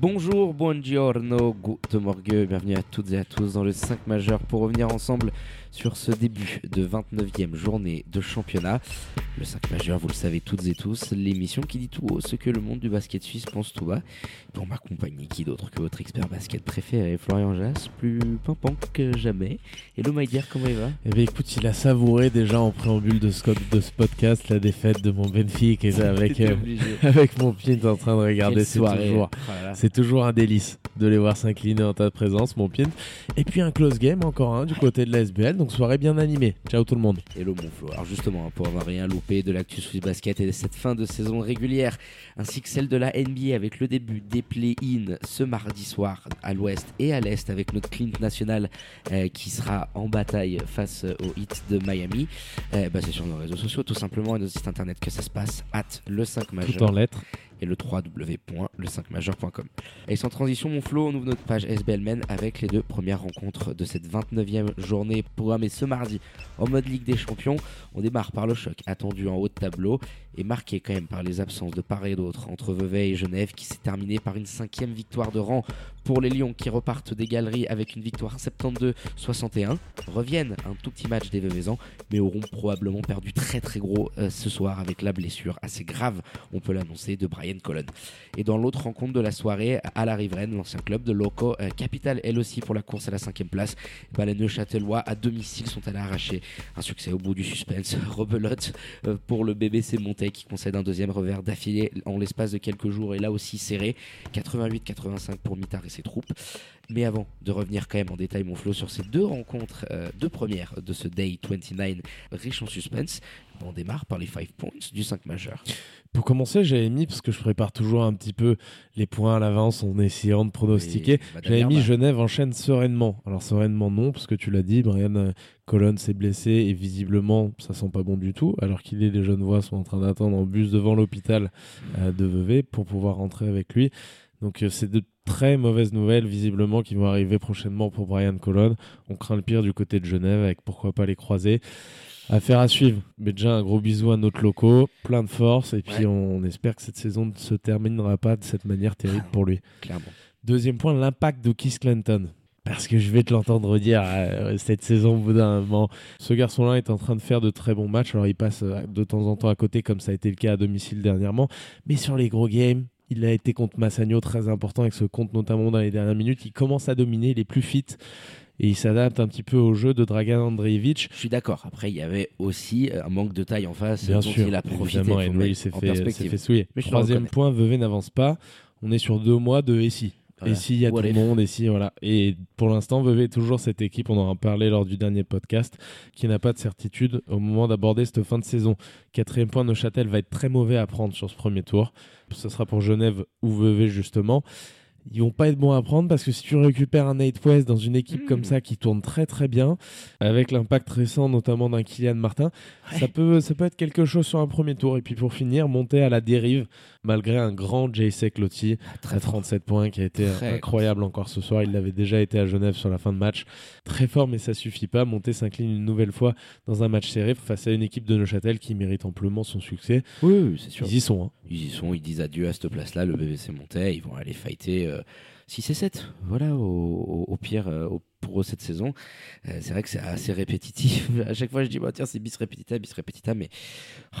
Bonjour, buongiorno, guten morgue, bienvenue à toutes et à tous dans le 5 majeur pour revenir ensemble sur ce début de 29e journée de championnat. Le 5 majeur, vous le savez toutes et tous, l'émission qui dit tout haut ce que le monde du basket suisse pense tout bas. Pour m'accompagner, qui d'autre que votre expert basket préféré, Florian Jass, plus pimpant que jamais. Hello my dear, comment il va? Eh bien écoute, il a savouré déjà en préambule de ce, de ce podcast la défaite de mon Benfica et avec, euh, avec mon pied en train de regarder. C'est toujours, Voilà. c'est toujours un délice de les voir s'incliner en ta présence, mon pied. Et puis un close game, encore un du côté de la SBL, donc soirée bien animée. Ciao tout le monde. Hello mon Flo. Alors justement, hein, pour avoir rien loupé de l'actu Swiss Basket et de cette fin de saison régulière, ainsi que celle de la NBA avec le début des play-in ce mardi soir à l'ouest et à l'est avec notre Clint national euh, qui sera en bataille face au hit de Miami, euh, bah, c'est sur nos réseaux sociaux tout simplement et nos sites internet que ça se passe, at le 5 majeur Tout en lettres. Et le www.le5majeur.com. Et sans transition, mon flow, on ouvre notre page SBL Men avec les deux premières rencontres de cette 29e journée programmée ce mardi en mode Ligue des Champions. On démarre par le choc attendu en haut de tableau et marqué quand même par les absences de part et d'autre entre Vevey et Genève qui s'est terminé par une cinquième victoire de rang pour les Lions qui repartent des galeries avec une victoire 72-61. Reviennent un tout petit match des Veveysans mais auront probablement perdu très très gros euh, ce soir avec la blessure assez grave, on peut l'annoncer, de Brian Colon. Et dans l'autre rencontre de la soirée, à la Riveraine, l'ancien club de Loco, euh, capitale elle aussi pour la course à la cinquième place, les Neuchâtelois à domicile sont allés arracher un succès au bout du suspense. Rebelote euh, pour le BBC Montais qui concède un deuxième revers d'affilée en l'espace de quelques jours et là aussi serré. 88-85 pour Mitard et ses troupes. Mais avant de revenir quand même en détail, mon flow, sur ces deux rencontres, euh, deux premières de ce Day 29 riche en suspense, on démarre par les 5 points du 5 majeur. Pour commencer, j'avais mis, parce que je prépare toujours un petit peu les points à l'avance en essayant de pronostiquer, j'avais mis. Genève enchaîne sereinement. Alors sereinement non, parce que tu l'as dit, Brian euh, Colon s'est blessé et visiblement ça sent pas bon du tout, alors qu'il est les jeunes voix sont en train d'attendre en bus devant l'hôpital euh, de Vevey pour pouvoir rentrer avec lui. Donc euh, c'est de très mauvaises nouvelles visiblement qui vont arriver prochainement pour Brian Colon. On craint le pire du côté de Genève avec pourquoi pas les croiser. Affaire à suivre. Mais déjà un gros bisou à notre locaux, plein de force et puis Ouais. on espère que cette saison ne se terminera pas de cette manière terrible pour lui. Clairement. Deuxième point, l'impact de Keith Clinton. Parce que je vais te l'entendre dire euh, cette saison au bout d'un moment. Ce garçon-là est en train de faire de très bons matchs. Alors il passe euh, de temps en temps à côté comme ça a été le cas à domicile dernièrement. Mais sur les gros games, il a été contre Massagno très important avec ce compte notamment dans les dernières minutes. Il commence à dominer, il est plus fit. Et il s'adapte un petit peu au jeu de Dragan Andreevich. Je suis d'accord. Après, il y avait aussi un manque de taille en face Bien dont sûr, il a profité. évidemment, mettre s'est fait, souiller. Mais Troisième point, Vevey n'avance pas. On est sur deux mois de Essie. Voilà. Et si il y a What tout le monde, et si voilà. Et pour l'instant, Vevey est toujours cette équipe, on en a parlé lors du dernier podcast, qui n'a pas de certitude au moment d'aborder cette fin de saison. Quatrième point, Neuchâtel va être très mauvais à prendre sur ce premier tour. Ce sera pour Genève ou Vevey justement. Ils vont pas être bons à prendre parce que si tu récupères un Nate West dans une équipe Mm. comme ça qui tourne très très bien, avec l'impact récent notamment d'un Kylian Martin, Ouais. ça peut ça peut être quelque chose sur un premier tour. Et puis pour finir, monter à la dérive malgré un grand J.C. Clotti Très à fort. 37 points qui a été Très incroyable encore ce soir. Il l'avait déjà été à Genève sur la fin de match. Très fort, mais ça suffit pas. Monter s'incline une nouvelle fois dans un match serré face à une équipe de Neuchâtel qui mérite amplement son succès. Oui, oui, c'est sûr. Ils y sont. hein. Ils y sont, ils disent adieu à cette place-là. Le BBC montait, ils vont aller fighter euh, 6 et 7. Voilà, au, pire, euh, au- pour cette saison. Euh, c'est vrai que c'est assez répétitif. à chaque fois, je dis, bah, tiens, c'est bis repetita, bis repetita. Mais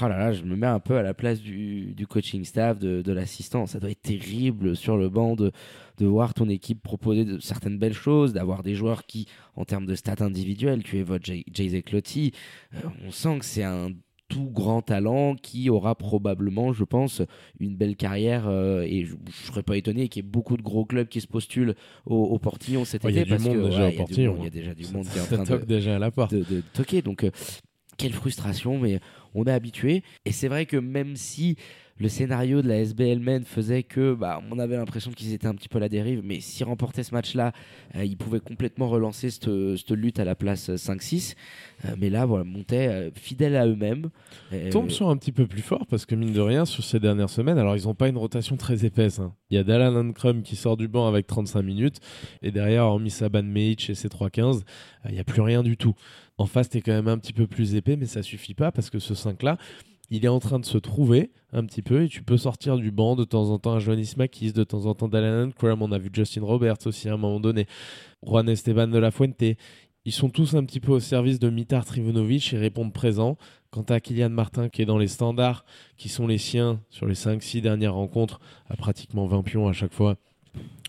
oh là là, je me mets un peu à la place du, coaching staff, de, l'assistant. Ça doit être terrible sur le banc de, de voir ton équipe proposer certaines belles choses, d'avoir des joueurs qui, en termes de stats individuelles, tu évoques Jay- Jay Clotti, euh, on sent que c'est un tout grand talent qui aura probablement, je pense, une belle carrière euh, et je, je serais pas étonné qu'il y ait beaucoup de gros clubs qui se postulent au, au Portillon cet Oh, il y a été du parce monde que déjà ouais, au il y a Portillon, monde, il y a déjà du monde qui est en train de, déjà à la porte. de, de toquer. Donc, euh, quelle frustration, mais on est habitué. Et c'est vrai que même si le scénario de la SBL Men faisait que bah, on avait l'impression qu'ils étaient un petit peu à la dérive, mais s'ils remportaient ce match-là, euh, ils pouvaient complètement relancer cette, lutte à la place 5-6. Euh, mais là, voilà, montaient euh, fidèles à eux-mêmes. Euh, Tombe sur un petit peu plus fort parce que mine de rien, sur ces dernières semaines, alors ils n'ont pas une rotation très épaisse. hein. Il y a Dallan Ankrum qui sort du banc avec 35 minutes et derrière, hormis Saban Meic et ses 3-15, il n'y a plus rien du tout. En face, t'es quand même un petit peu plus épais, mais ça suffit pas parce que ce 5-là, il est en train de se trouver un petit peu et tu peux sortir du banc de temps en temps un Johannes Makis, de temps en temps Dallan Ankrum, on a vu Justin Roberts aussi à un moment donné, Juan Esteban de la Fuente. Ils sont tous un petit peu au service de Mitar Trivunovic et répondent présent. Quant à Kylian Martin qui est dans les standards qui sont les siens sur les 5-6 dernières rencontres, à pratiquement 20 pions à chaque fois,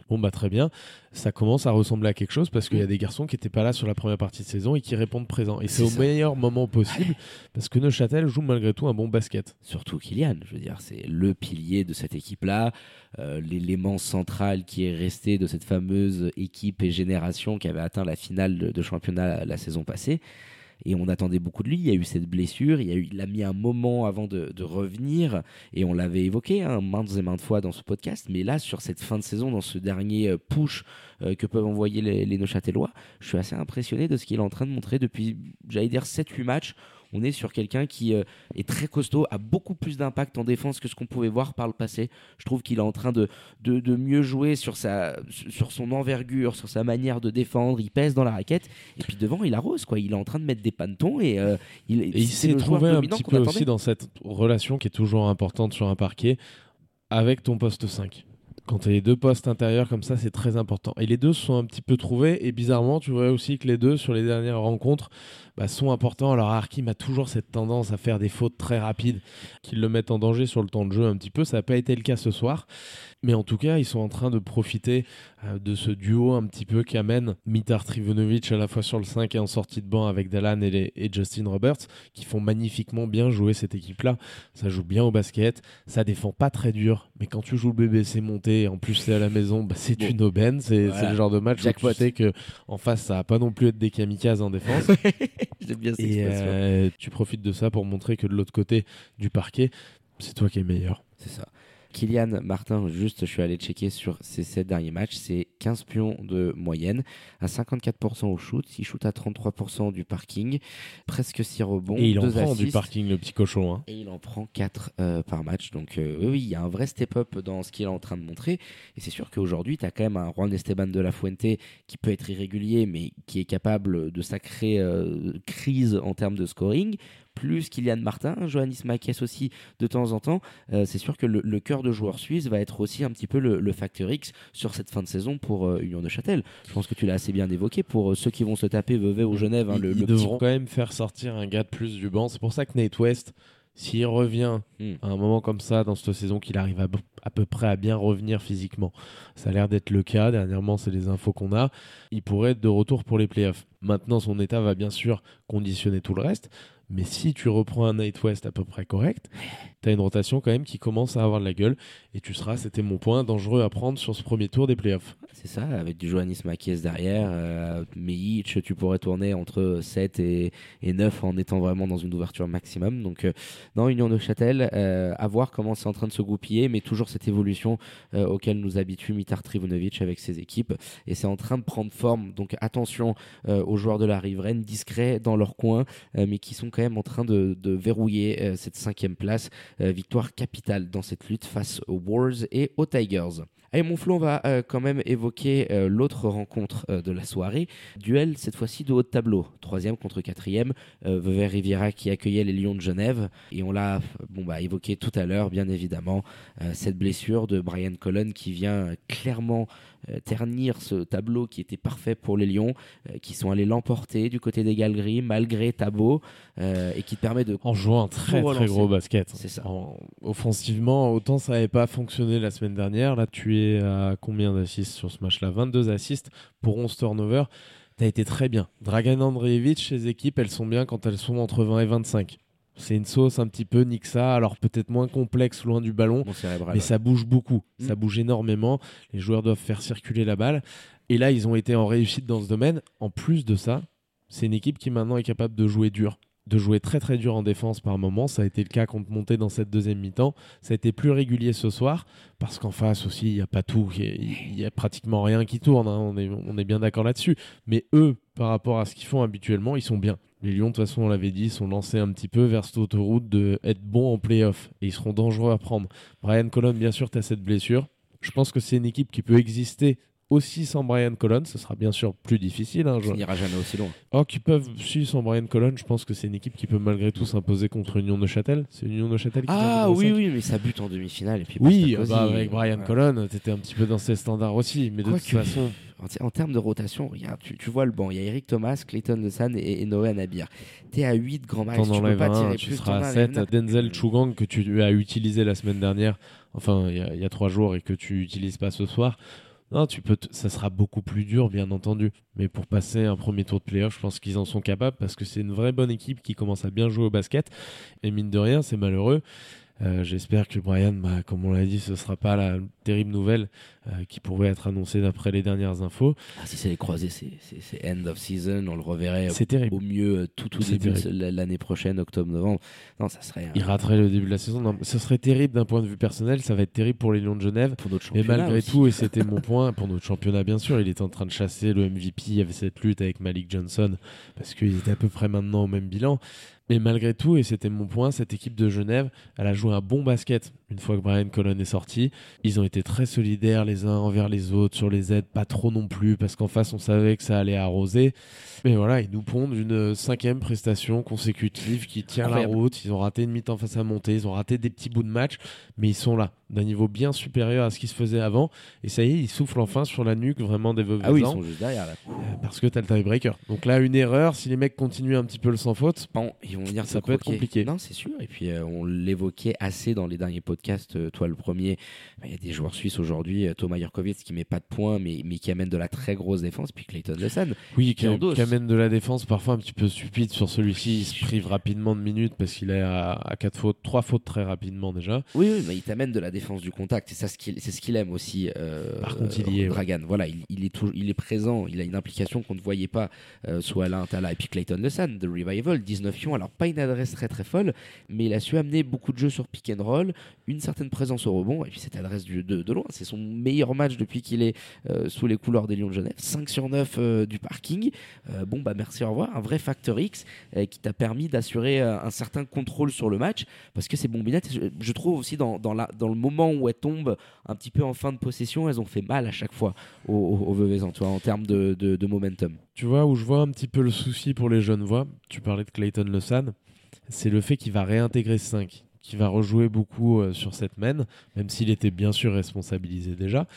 bon bah très bien, ça commence à ressembler à quelque chose parce qu'il y a des garçons qui n'étaient pas là sur la première partie de saison et qui répondent présent. Et c'est au ça. meilleur moment possible parce que Neuchâtel joue malgré tout un bon basket. surtout Kylian. Je veux dire, c'est le pilier de cette équipe-là, euh, l'élément central qui est resté de cette fameuse équipe et génération qui avait atteint la finale de, de championnat la saison passée. Et on attendait beaucoup de lui. Il y a eu cette blessure. Il, a mis un moment avant de, de revenir. Et on l'avait évoqué hein, maintes et maintes fois dans ce podcast. Mais là, sur cette fin de saison, dans ce dernier euh, push euh, que peuvent envoyer les, les Neuchâtelois, je suis assez impressionné de ce qu'il est en train de montrer depuis, j'allais dire, 7-8 matchs. On est sur quelqu'un qui euh, est très costaud, a beaucoup plus d'impact en défense que ce qu'on pouvait voir par le passé. Je trouve qu'il est en train de, de, de mieux jouer sur, sa, sur son envergure, sur sa manière de défendre. Il pèse dans la raquette. Et puis devant, il arrose. Quoi. Il est en train de mettre des pantons. Et, euh, il, Et il s'est trouvé un petit peu attendait. aussi dans cette relation qui est toujours importante sur un parquet avec ton poste 5. Quand tu as les deux postes intérieurs comme ça, c'est très important. Et les deux sont un petit peu trouvés. Et bizarrement, tu vois aussi que les deux, sur les dernières rencontres, bah, sont importants. Alors, Harkim a toujours cette tendance à faire des fautes très rapides qui le mettent en danger sur le temps de jeu un petit peu. Ça n'a pas été le cas ce soir. Mais en tout cas, ils sont en train de profiter euh, de ce duo un petit peu qu'amène Mitar Trivunovic à la fois sur le 5 et en sortie de banc avec Dallan et, les- et Justin Roberts qui font magnifiquement bien jouer cette équipe-là. Ça joue bien au basket, ça défend pas très dur, mais quand tu joues le BBC monté et en plus c'est à la maison, bah, c'est Bon. une aubaine. C'est Voilà. le genre de match Jackpot. où tu sais que en face ça va pas non plus être des kamikazes en défense. J'aime bien cette et expression. euh, tu profites de ça pour montrer que de l'autre côté du parquet, c'est toi qui es meilleur. C'est ça. Kylian Martin, juste, je suis allé checker sur ses 7 derniers matchs, c'est 15 pions de moyenne, à 54% au shoot, il shoot à 33% du parking, presque 6 rebonds, et il en 2 prend du parking le petit cochon. Hein. et il en prend 4 par match. Donc euh, oui, oui, il y a un vrai step-up dans ce qu'il est en train de montrer. Et c'est sûr qu'aujourd'hui, tu as quand même un Juan Esteban de la Fuente qui peut être irrégulier, mais qui est capable de sacrer euh, crise en termes de scoring. Plus Kylian Martin, Johannes Makes aussi de temps en temps. Euh, c'est sûr que le, le cœur de joueur suisse va être aussi un petit peu le, le facteur X sur cette fin de saison pour euh, Union de Châtel. Je pense que tu l'as assez bien évoqué pour euh, ceux qui vont se taper Vevey ou Genève. hein, Ils- le, ils devront quand même faire sortir un gars de plus du banc. C'est pour ça que Nate West, s'il revient Hmm. à un moment comme ça dans cette saison, qu'il arrive à, à peu près à bien revenir physiquement. Ça a l'air d'être le cas. Dernièrement, c'est les infos qu'on a. Il pourrait être de retour pour les playoffs. Maintenant, son état va bien sûr conditionner tout le reste. Mais si tu reprends un Nate West à peu près correct, tu as une rotation quand même qui commence à avoir de la gueule. Et tu seras, c'était mon point, dangereux à prendre sur ce premier tour des playoffs. C'est ça, avec du Johannes Makies derrière. Euh, tu pourrais tourner entre 7 et, et 9 en étant vraiment dans une ouverture maximum. Donc, euh, Union de Châtel, euh, à voir comment c'est en train de se goupiller, mais toujours cette évolution euh, auquel nous habitue Mitar Trivunovic avec ses équipes. Et c'est en train de prendre forme. Donc, attention euh, aux joueurs de la riveraine, discrets dans leur coin, euh, mais qui sont quand même en train de, verrouiller euh, cette cinquième place. Euh, victoire capitale dans cette lutte face aux Wars et aux Tigers. Allez, mon Flo, on va quand même évoquer l'autre rencontre de la soirée. Duel, cette fois-ci de haut de tableau. Troisième contre quatrième. Vevey Riviera qui accueillait les Lions de Genève. Et on l'a bon, bah, évoqué tout à l'heure, bien évidemment, cette blessure de Brian Cullen qui vient clairement ternir ce tableau qui était parfait pour les Lions, euh, qui sont allés l'emporter du côté des Galeries, malgré Tabo, euh, et qui te permet de En jouant un très très gros basket. C'est ça. En- offensivement, autant ça n'avait pas fonctionné la semaine dernière. Là, tu es à combien d'assists sur ce match-là? 22 assists pour 11 turnovers. Tu as été très bien. Dragan Andreevich, ses équipes, elles sont bien quand elles sont entre 20 et 25. C'est une sauce un petit peu Nixa, alors peut-être moins complexe loin du ballon, cérébral. mais ça bouge beaucoup. Mm. Ça bouge énormément. Les joueurs doivent faire circuler la balle. Et là, ils ont été en réussite dans ce domaine. En plus de ça, c'est une équipe qui maintenant est capable de jouer dur, de jouer très très dur en défense par moment. Ça a été le cas contre Monté dans cette deuxième mi-temps. Ça a été plus régulier ce soir parce qu'en face aussi, il n'y a pas tout, il n'y a, pratiquement rien qui tourne. Hein. On, est, on est bien d'accord là-dessus. Mais eux, par rapport à ce qu'ils font habituellement, ils sont bien. Les Lions, de toute façon, on l'avait dit, sont lancés un petit peu vers cette autoroute de être bons en playoff et ils seront dangereux à prendre. Brian Colon, bien sûr, tu as cette blessure. Je pense que c'est une équipe qui peut exister aussi sans Brian Colon. Ce sera bien sûr plus difficile. Hein, je... n'ira jamais aussi loin. Oh, qui peuvent suivre sans Brian Colon. Je pense que c'est une équipe qui peut malgré tout s'imposer contre Union de Châtel. C'est Union de Châtel qui Ah oui, oui, mais ça bute en demi-finale. Et puis oui, bah, avec Brian Colon, tu étais un petit peu dans ses standards aussi. Mais de toute façon en, termes de rotation, regarde, tu, vois le banc. Il y a Eric Thomas, Clayton Lesan et, et Noé Nabir. Tu es à 8 grands max. Tu peux pas tirer tu plus. seras à 7. Denzel Chugang, que tu as utilisé la semaine dernière, enfin il y, a 3 jours et que tu n'utilises pas ce soir. Non, tu peux ça sera beaucoup plus dur, bien entendu. Mais pour passer un premier tour de playoff, je pense qu'ils en sont capables parce que c'est une vraie bonne équipe qui commence à bien jouer au basket. Et mine de rien, c'est malheureux. Euh, j'espère que Brian, bah, comme on l'a dit, ce ne sera pas la terrible nouvelle euh, qui pourrait être annoncée d'après les dernières infos. Ah, si c'est les croisés, c'est end of season, on le reverrait au mieux euh, tout au début l'année prochaine, octobre-novembre. Non, ça serait. Il raterait le début de la saison. Non, ce serait terrible d'un point de vue personnel, ça va être terrible pour les Lions de Genève. Pour notre championnat. Mais malgré tout, et c'était mon point, pour notre championnat, bien sûr, il était en train de chasser le MVP. Il y avait cette lutte avec Malik Johnson parce qu'ils étaient à peu près maintenant au même bilan. Mais malgré tout, et c'était mon point, cette équipe de Genève, elle a joué un bon basket une fois que Brian Colon est sorti. Ils ont été très solidaires les uns envers les autres sur les aides, pas trop non plus, parce qu'en face on savait que ça allait arroser. Mais voilà, ils nous pondent une cinquième prestation consécutive qui tient la route. Ils ont raté une mi-temps face à monter, ils ont raté des petits bouts de match, mais ils sont là, d'un niveau bien supérieur à ce qui se faisait avant. Et ça y est, ils soufflent enfin sur la nuque vraiment des Ah oui, ils sont juste derrière là. Euh, parce que t'as le tiebreaker. Donc là, une erreur, si les mecs continuent un petit peu le sans faute, bon, ils vont dire ça peut être compliqué. Non, c'est sûr. Et puis euh, on l'évoquait assez dans les derniers podcasts, euh, toi le premier. Bah, il y a des joueurs suisses aujourd'hui, Thomas Jurkovic qui met pas de points, mais, mais qui amène de la très grosse défense, puis Clayton Lessan. Oui, qui, qui amène de la défense parfois un petit peu stupide sur celui-ci. Il se prive rapidement de minutes parce qu'il est à, à 4 fautes, 3 fautes très rapidement déjà. Oui, oui mais il t'amène de la défense du contact. Et ça, c'est ce qu'il aime aussi. Euh, Par contre, il y est. Dragan. Voilà, il, est toujours, il est présent. Il a une implication qu'on ne voyait pas euh, sous Alain Tala. Et puis Clayton Sun, de Revival, 19 pions. Alors, pas une adresse très très folle, mais il a su amener beaucoup de jeux sur pick and roll, une certaine présence au rebond. Et puis cette adresse de, de, loin, c'est son meilleur match depuis qu'il est euh, sous les couleurs des Lions de Genève. 5 sur 9 euh, du parking. bon, bah merci, au revoir un vrai facteur X euh, qui t'a permis d'assurer euh, un certain contrôle sur le match parce que ces bombinettes, je, trouve aussi dans, le moment où elles tombent un petit peu en fin de possession, elles ont fait mal à chaque fois au au toi, en termes de, momentum. Tu vois, où je vois un petit peu le souci pour les jeunes voix, tu parlais de Clayton Lesan, c'est le fait qu'il va réintégrer 5 qui va rejouer beaucoup euh, sur cette main, même s'il était bien sûr responsabilisé déjà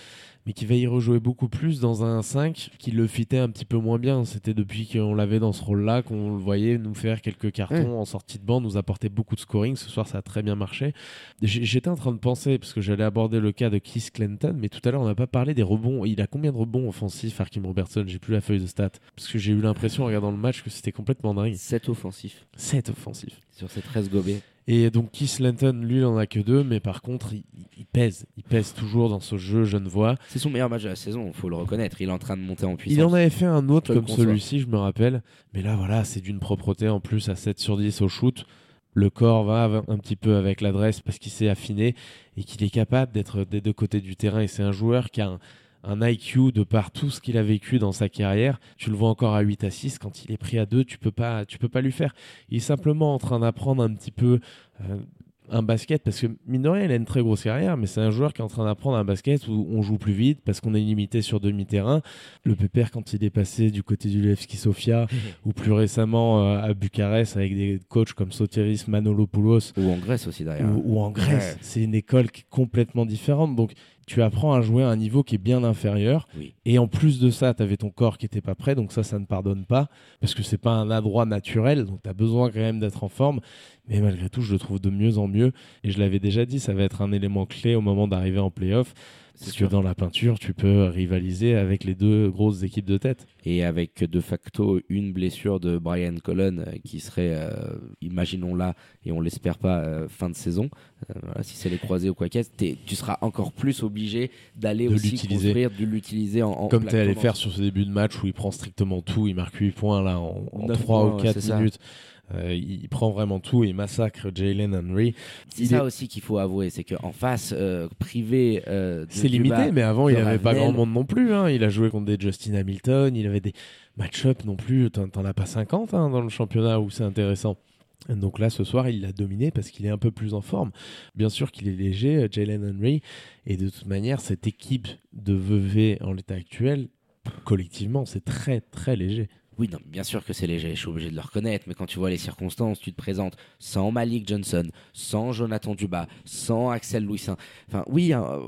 mais qui va y rejouer beaucoup plus dans un 5 qui le fitait un petit peu moins bien. C'était depuis qu'on l'avait dans ce rôle-là qu'on le voyait nous faire quelques cartons en sortie de banc, nous apporter beaucoup de scoring. Ce soir, ça a très bien marché. J'étais en train de penser, parce que j'allais aborder le cas de Keith Clinton, mais tout à l'heure, on n'a pas parlé des rebonds. Il a combien de rebonds offensifs, Arkim Robertson? J'ai plus la feuille de stats. Parce que j'ai eu l'impression, en regardant le match, que c'était complètement dingue. 7 offensifs. 7 offensifs. Sur ces 13 gobés. Et donc Keith Lenton, lui, il en a que deux, mais par contre, il, pèse. Il pèse toujours dans ce jeu je ne vois. C'est son meilleur match de la saison, il faut le reconnaître. Il est en train de monter en puissance. Il en avait fait un autre comme celui-ci, je me rappelle. Mais là, voilà, c'est d'une propreté en plus à 7 sur 10 au shoot. Le corps va un petit peu avec l'adresse parce qu'il s'est affiné et qu'il est capable d'être des deux côtés du terrain. Et c'est un joueur qui a un, un IQ de par tout ce qu'il a vécu dans sa carrière. Tu le vois encore à 8 à 6, quand il est pris à 2, tu peux pas, tu peux pas lui faire. Il est simplement en train d'apprendre un petit peu euh, un basket parce que mine de rien, il a une très grosse carrière, mais c'est un joueur qui est en train d'apprendre un basket où on joue plus vite parce qu'on est limité sur demi-terrain. Le Pépère, quand il est passé du côté du Levski Sofia ou plus récemment euh, à Bucarest avec des coachs comme Sotiris Manolopoulos ou en Grèce aussi derrière, ou, en Grèce, c'est une école qui est complètement différente. Donc tu apprends à jouer à un niveau qui est bien inférieur. Et en plus de ça, tu avais ton corps qui n'était pas prêt, donc ça, ça ne pardonne pas, parce que c'est pas un adroit naturel, donc tu as besoin quand même d'être en forme. Mais malgré tout, je le trouve de mieux en mieux. Et je l'avais déjà dit, ça va être un élément clé au moment d'arriver en playoff. Parce que dans la peinture, tu peux rivaliser avec les deux grosses équipes de tête. Et avec de facto une blessure de Brian Cullen euh, qui serait, euh, imaginons là, et on l'espère pas, euh, fin de saison. si c'est les croisés ou quoi qu'est-ce, tu seras encore plus obligé d'aller aussi construire, de l'utiliser en, Comme tu es allé faire sur ce début de match où il prend strictement tout, il marque 8 points là en, en 3 ou 4 minutes. Euh, il prend vraiment tout, il massacre Jalen Henry. C'est ça aussi qu'il faut avouer, c'est qu'en face, euh, privé. euh, C'est limité, mais avant, il de avait pas grand monde non plus. hein. Il a joué contre des Justin Hamilton, il avait des match-up non plus. T'en as pas 50 hein, dans le championnat où c'est intéressant. Donc là, ce soir, il l'a dominé parce qu'il est un peu plus en forme. Bien sûr qu'il est léger, Jalen Henry. Et de toute manière, cette équipe de Vevey en l'état actuel, collectivement, c'est très, très léger. Oui, non, bien sûr que c'est léger, je suis obligé de le reconnaître, mais quand tu vois les circonstances, tu te présentes sans Malik Johnson, sans Jonathan Dubas, sans Axel Louisin. Enfin, oui, hein,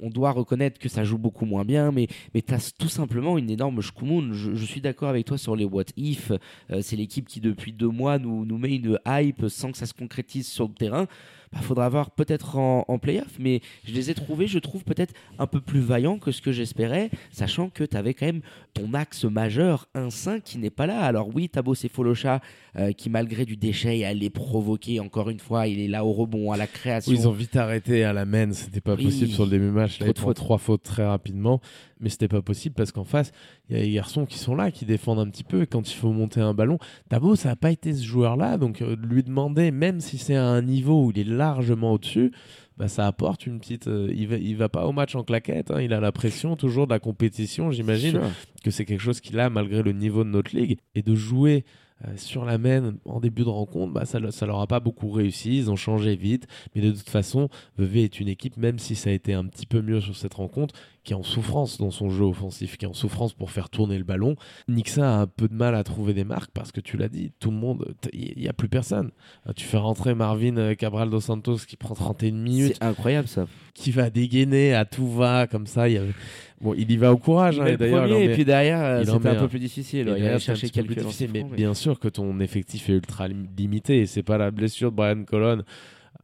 on doit reconnaître que ça joue beaucoup moins bien, mais, mais tu as tout simplement une énorme shkumun. Je, je suis d'accord avec toi sur les what if. Euh, c'est l'équipe qui, depuis deux mois, nous, nous met une hype sans que ça se concrétise sur le terrain. Il faudra voir peut-être en, en playoff, mais je les ai trouvés, je trouve, peut-être un peu plus vaillants que ce que j'espérais, sachant que tu avais quand même ton axe majeur, un 5 qui n'est pas là. Alors oui, Tabo Folocha, euh, qui malgré du déchet est allé provoquer, encore une fois, il est là au rebond, à la création. Oui, ils ont vite arrêté à la main, c'était pas Oui. possible sur le début match. Là, Trop ils de fautes. trois fautes très rapidement, mais c'était pas possible parce qu'en face, il y a des garçons qui sont là, qui défendent un petit peu. Et quand il faut monter un ballon, Tabo, ça n'a pas été ce joueur-là, donc euh, lui demander, même si c'est à un niveau où il est largement au-dessus, bah, ça apporte une petite. euh, il, va, il va pas au match en claquette, hein, il a la pression toujours de la compétition, j'imagine que c'est quelque chose qu'il a malgré le niveau de notre ligue. Et de jouer euh, sur la main en début de rencontre, bah, ça, ça leur a pas beaucoup réussi. Ils ont changé vite. Mais de toute façon, Vevey est une équipe, même si ça a été un petit peu mieux sur cette rencontre, qui est en souffrance dans son jeu offensif, qui est en souffrance pour faire tourner le ballon. Nixa a un peu de mal à trouver des marques parce que tu l'as dit, tout le monde, il n'y a plus personne. Euh, Tu fais rentrer Marvin euh, Cabral dos Santos qui prend 31 minutes, C'est incroyable ça. qui va dégainer à tout va, comme ça. Il, y avait- bon, il y va au courage, hein, et d'ailleurs. premier, et met- puis derrière, c'était un peu plus difficile. et Il quelques mais bien sûr que ton effectif est ultra lim- limité et c'est pas la blessure de Brian Colon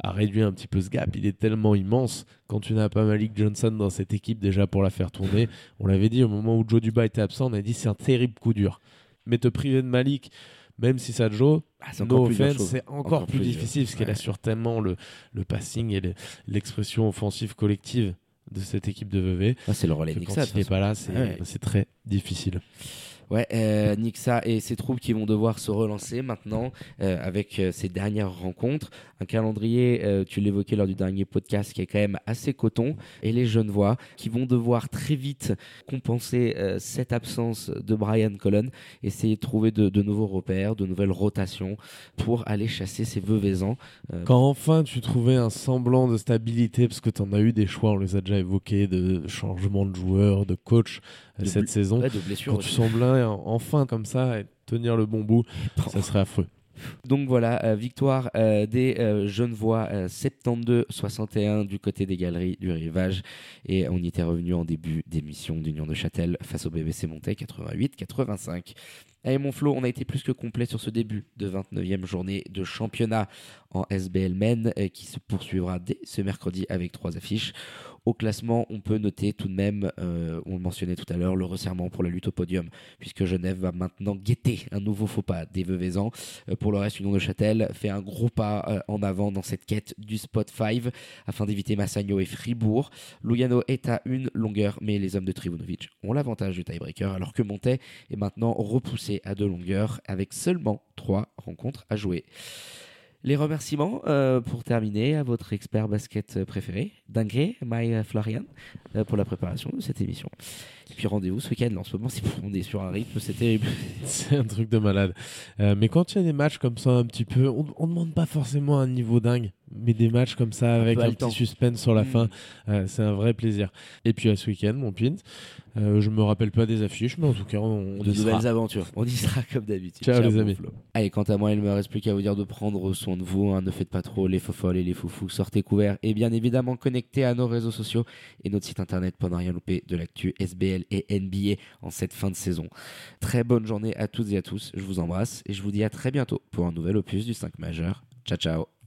a réduit un petit peu ce gap. Il est tellement immense quand tu n'as pas Malik Johnson dans cette équipe déjà pour la faire tourner. On l'avait dit au moment où Joe Duba était absent, on a dit c'est un terrible coup dur. Mais te priver de Malik, même si ça te joue, Ah, c'est encore no plus encore, Encore difficile parce qu'elle assure tellement le, le passing et le- l'expression offensive collective de cette équipe de Vevey. Ah, c'est le relais que quand il n'est pas là, c'est Ouais. c'est très difficile. Ouais, euh, Nixa et ses troupes qui vont devoir se relancer maintenant euh, avec euh, ces dernières rencontres. Un calendrier, euh, tu l'évoquais lors du dernier podcast, qui est quand même assez coton. Et les jeunes voix qui vont devoir très vite compenser cette absence de Brian Cullen, essayer de trouver de, de nouveaux repères, de nouvelles rotations pour aller chasser ces Veuvezans. Quand enfin tu trouvais un semblant de stabilité, parce que tu en as eu des choix, on les a déjà évoqués, de changement de joueur, de coach De cette saison. Ouais, de Quand tu semblais en- enfin comme ça et tenir le bon bout, ça serait affreux. Donc voilà, euh, victoire euh, des euh, Genevois euh, 72-61 du côté des galeries du rivage. Et on y était revenu en début d'émission d'Union de Châtel face au BBC Montais 88-85. Allez mon Flo, on a été plus que complet sur ce début de 29e journée de championnat en SBL Men euh, qui se poursuivra dès ce mercredi avec trois affiches. Au classement, on peut noter tout de même, euh, on le mentionnait tout à l'heure, le resserrement pour la lutte au podium, puisque Genève va maintenant guetter un nouveau faux pas des. Euh, pour le reste, Union de Châtel fait un gros pas en avant dans cette quête du spot 5 afin d'éviter Massagno et Fribourg. Lugano est à une longueur, mais les hommes de Trivunovic ont l'avantage du tiebreaker, alors que Montais est maintenant repoussé à deux longueurs avec seulement trois rencontres à jouer. Les remerciements euh, pour terminer à votre expert basket préféré, Dingré, Maya Florian, euh, pour la préparation de cette émission. Et puis rendez-vous ce week-end. Là, en ce moment, on est sur un rythme, c'est terrible. C'est un truc de malade. Euh, mais quand il y a des matchs comme ça, un petit peu, on, on demande pas forcément un niveau dingue, mais des matchs comme ça avec un petit suspense sur la Mm. fin, c'est un vrai plaisir. Et puis à ce week-end, mon pint, euh, je me rappelle pas des affiches, mais en tout cas, on, on de y sera. nouvelles aventures. On y sera comme d'habitude. Ciao, les amis. Allez, quant à moi, il me reste plus qu'à vous dire de prendre soin de vous. hein. Ne faites pas trop les faux folles et les foufous. Sortez couverts et bien évidemment connectés à nos réseaux sociaux et notre site internet pour ne rien louper de l'actu SBL et NBA en cette fin de saison. Très bonne journée à toutes et à tous. Je vous embrasse et je vous dis à très bientôt pour un nouvel opus du 5 majeur. Ciao, ciao.